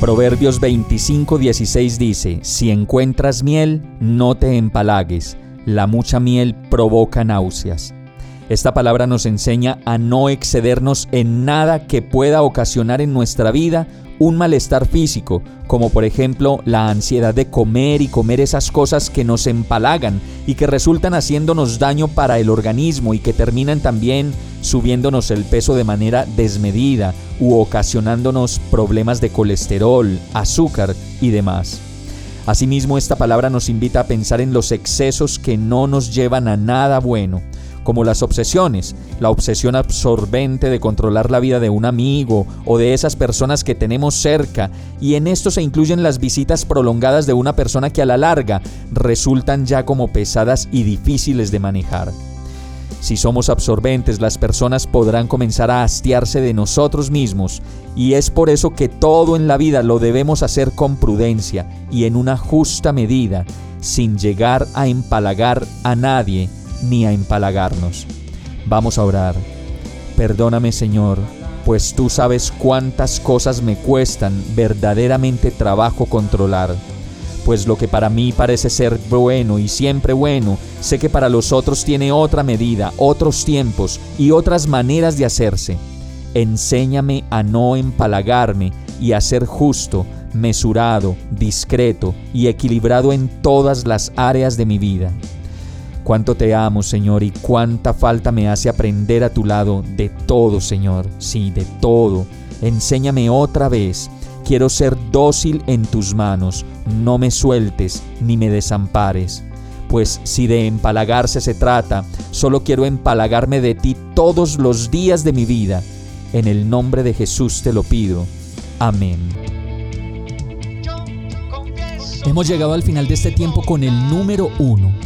Proverbios 25:16 dice, Si encuentras miel, no te empalagues la mucha miel provoca náuseas. Esta palabra nos enseña a no excedernos en nada que pueda ocasionar en nuestra vida un malestar físico, como por ejemplo la ansiedad de comer y comer esas cosas que nos empalagan y que resultan haciéndonos daño para el organismo y que terminan también subiéndonos el peso de manera desmedida u ocasionándonos problemas de colesterol, azúcar y demás. Asimismo, esta palabra nos invita a pensar en los excesos que no nos llevan a nada bueno, como las obsesiones, la obsesión absorbente de controlar la vida de un amigo o de esas personas que tenemos cerca, y en esto se incluyen las visitas prolongadas de una persona que a la larga resultan ya como pesadas y difíciles de manejar. Si somos absorbentes, las personas podrán comenzar a hastiarse de nosotros mismos y es por eso que todo en la vida lo debemos hacer con prudencia y en una justa medida, sin llegar a empalagar a nadie ni a empalagarnos. Vamos a orar. Perdóname Señor, pues tú sabes cuántas cosas me cuestan verdaderamente trabajo controlar pues lo que para mí parece ser bueno y siempre bueno, sé que para los otros tiene otra medida, otros tiempos y otras maneras de hacerse. Enséñame a no empalagarme y a ser justo, mesurado, discreto y equilibrado en todas las áreas de mi vida. Cuánto te amo, Señor, y cuánta falta me hace aprender a tu lado de todo, Señor, sí, de todo. Enséñame otra vez Quiero ser dócil en tus manos, no me sueltes ni me desampares. Pues si de empalagarse se trata, solo quiero empalagarme de ti todos los días de mi vida. En el nombre de Jesús te lo pido. Amén. Hemos llegado al final de este tiempo con el número uno